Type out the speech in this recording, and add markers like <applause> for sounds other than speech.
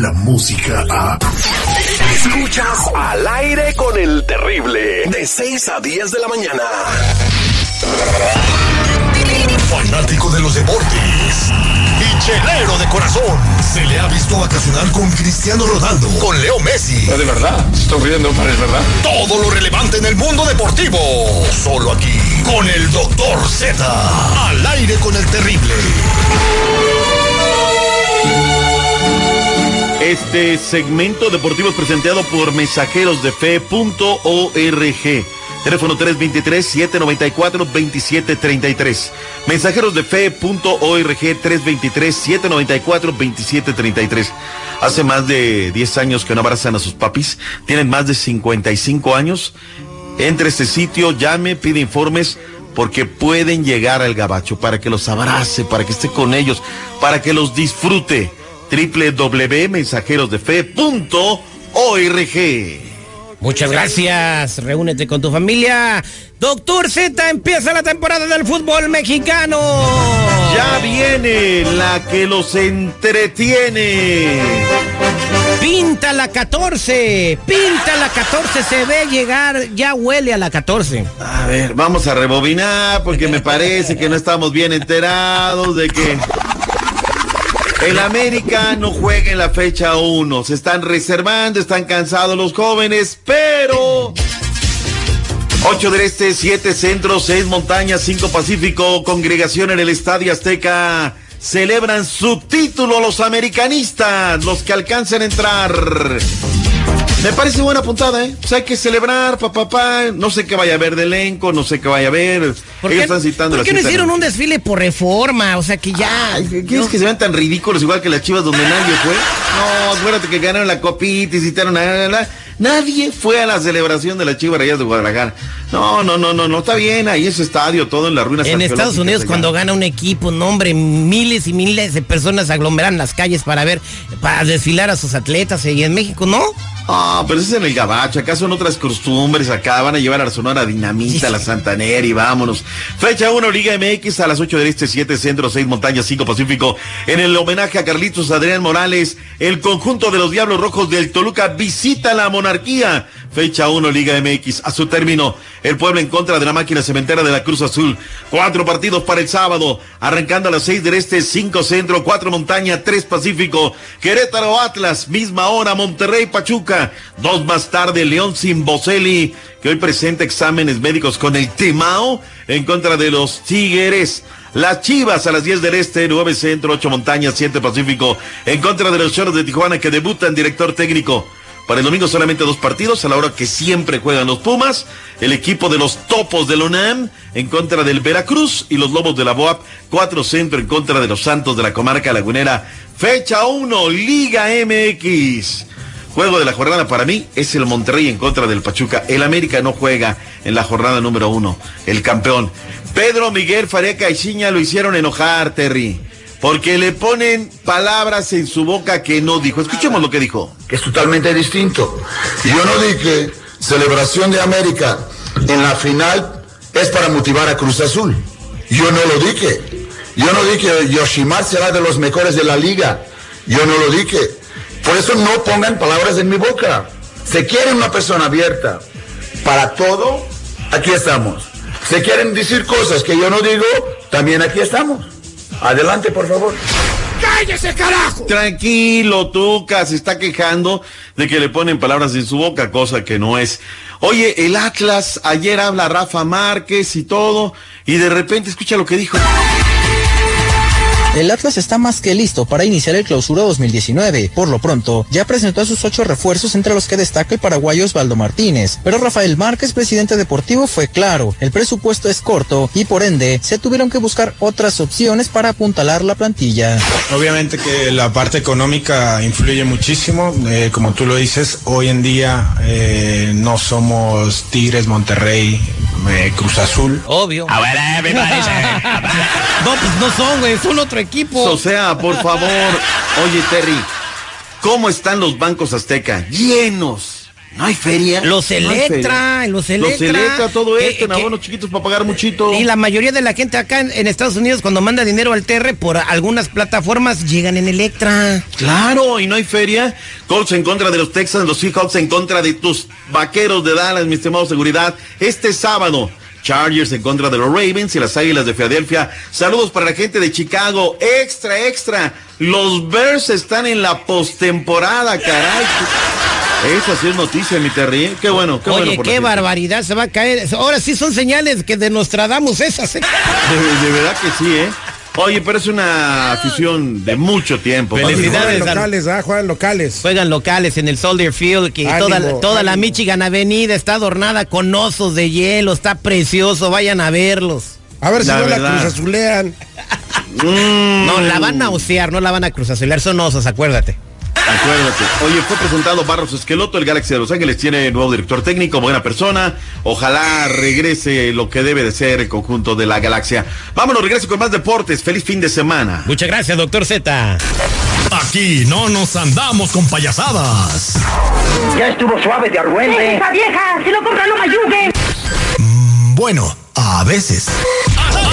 la música a... Escuchas al aire con el terrible. De 6 a 10 de la mañana. Fanático de los deportes. Y chelero de corazón. Se le ha visto vacacionar con Cristiano Ronaldo. Con Leo Messi. de verdad, estoy riendo, pero es verdad. Todo lo relevante en el mundo deportivo. Solo aquí. Con el Doctor Z. Al aire con el terrible. Este segmento deportivo es presentado por mensajerosdefe.org. Teléfono 323-794-2733. Mensajerosdefe.org 323-794-2733. Hace más de 10 años que no abrazan a sus papis. Tienen más de 55 años. Entre este sitio, llame, pide informes porque pueden llegar al gabacho para que los abrace, para que esté con ellos, para que los disfrute www.mensajerosdefe.org. Muchas gracias. Reúnete con tu familia. Doctor Z, empieza la temporada del fútbol mexicano. Ya viene la que los entretiene. Pinta la 14. Pinta la 14. Se ve llegar. Ya huele a la 14. A ver, vamos a rebobinar porque me parece que no estamos bien enterados de que el América no juega en la fecha 1. Se están reservando, están cansados los jóvenes, pero 8 del Este, 7 Centro, 6 Montañas, 5 Pacífico, congregación en el Estadio Azteca. Celebran su título los americanistas, los que alcanzan a entrar. Me parece buena puntada, ¿eh? O sea, hay que celebrar, papá, papá. No sé qué vaya a haber de elenco, no sé qué vaya a haber. ¿Por Ellos qué, están citando ¿por qué la no hicieron un desfile por reforma? O sea que ya. Ay, ¿Quieres que se vean tan ridículos igual que las chivas donde nadie fue? No, acuérdate que ganaron la copita y citaron a... Nadie fue a la celebración de las chivas rayas de Guadalajara. No, no, no, no, no está bien. Ahí ese estadio, todo en las ruinas En Estados Unidos, allá. cuando gana un equipo, no hombre, miles y miles de personas aglomeran las calles para ver, para desfilar a sus atletas. Y en México, ¿no? Ah, pero eso es en el gabacho. Acá son otras costumbres. Acá van a llevar a la Sonora Dinamita, a la Santanera y vámonos. Fecha 1, Liga MX a las 8 del Este, 7 Centro, 6 Montañas, 5 Pacífico. En el homenaje a Carlitos Adrián Morales, el conjunto de los Diablos Rojos del Toluca visita la monarquía. Fecha 1, Liga MX. A su término, el pueblo en contra de la máquina cementera de la Cruz Azul. Cuatro partidos para el sábado. Arrancando a las 6 del Este, 5 Centro, 4 Montaña, 3 Pacífico. Querétaro Atlas, misma hora, Monterrey Pachuca. Dos más tarde, León sin Boselli, que hoy presenta exámenes médicos con el Timao en contra de los Tigres. Las Chivas a las 10 del Este, 9 Centro, 8 Montañas, 7 Pacífico, en contra de los Choros de Tijuana que debutan director técnico. Para el domingo solamente dos partidos, a la hora que siempre juegan los Pumas, el equipo de los Topos del UNAM en contra del Veracruz y los Lobos de la BOAP, 4 Centro en contra de los Santos de la Comarca Lagunera. Fecha 1, Liga MX. Juego de la jornada para mí es el Monterrey en contra del Pachuca. El América no juega en la jornada número uno, el campeón. Pedro Miguel Fareca y Ciña lo hicieron enojar, Terry. Porque le ponen palabras en su boca que no dijo. Escuchemos lo que dijo. que es totalmente distinto. Yo no dije celebración de América en la final es para motivar a Cruz Azul. Yo no lo dije. Yo no dije Yoshimar será de los mejores de la liga. Yo no lo dije. Por eso no pongan palabras en mi boca. Se quiere una persona abierta para todo, aquí estamos. Se quieren decir cosas que yo no digo, también aquí estamos. Adelante, por favor. ¡Cállese, carajo! Tranquilo, Tuca, se está quejando de que le ponen palabras en su boca, cosa que no es. Oye, el Atlas, ayer habla Rafa Márquez y todo, y de repente escucha lo que dijo. El Atlas está más que listo para iniciar el clausura 2019. Por lo pronto, ya presentó a sus ocho refuerzos entre los que destaca el paraguayo Osvaldo Martínez. Pero Rafael Márquez, presidente deportivo, fue claro, el presupuesto es corto y por ende se tuvieron que buscar otras opciones para apuntalar la plantilla. Obviamente que la parte económica influye muchísimo, eh, como tú lo dices, hoy en día eh, no somos Tigres, Monterrey, eh, Cruz Azul. Obvio. A ver, eh, me parece. <laughs> No, pues no son, güey, son otro equipo. O sea, por favor, oye Terry, ¿cómo están los bancos Azteca? Llenos, No hay feria. Los No Electra, feria. los Electra. Los Electra, todo que- esto, en que- abonos chiquitos para pagar muchito. Y la mayoría de la gente acá en, en Estados Unidos cuando manda dinero al TR por algunas plataformas llegan en Electra. Claro, y no hay feria. Colts en contra de los Texans, los Seahawks en contra de tus vaqueros de Dallas, mi estimado seguridad. Este sábado, Chargers en contra de los Ravens y las Águilas de Filadelfia. Saludos para la gente de Chicago. Extra, extra. Los Bears están en la postemporada, caray. Esa sí es noticia, mi Terry. Qué bueno, qué bueno. Oye, por la qué barbaridad, se va a caer. Ahora sí son señales que de Nostradamus esas. ¿eh? De, de verdad que sí, ¿eh? Oye, pero es una afición de mucho tiempo. Felicidades. Juegan al- locales, ah, juegan locales. Juegan locales en el Soldier Field, que Ánimo, toda, la- toda la ánimo. Michigan Avenida está adornada con osos de hielo, está precioso, vayan a verlos. A ver si La no la verdad. cruz azulean. Mm. No, la van a osear, no la van a cruzazulear, son osos, acuérdate. Acuérdate. Oye, fue presentado Barros Esqueloto, el Galaxy de Los Ángeles tiene nuevo director técnico, buena persona. Ojalá regrese lo que debe de ser el conjunto de la Galaxia. Vámonos, regreso con más deportes. Feliz fin de semana. Muchas gracias, doctor Z. Aquí no nos andamos con payasadas. Ya estuvo suave de argüente. ¡Esa vieja! ¡Si lo compra, no mayugue! Bueno, a veces.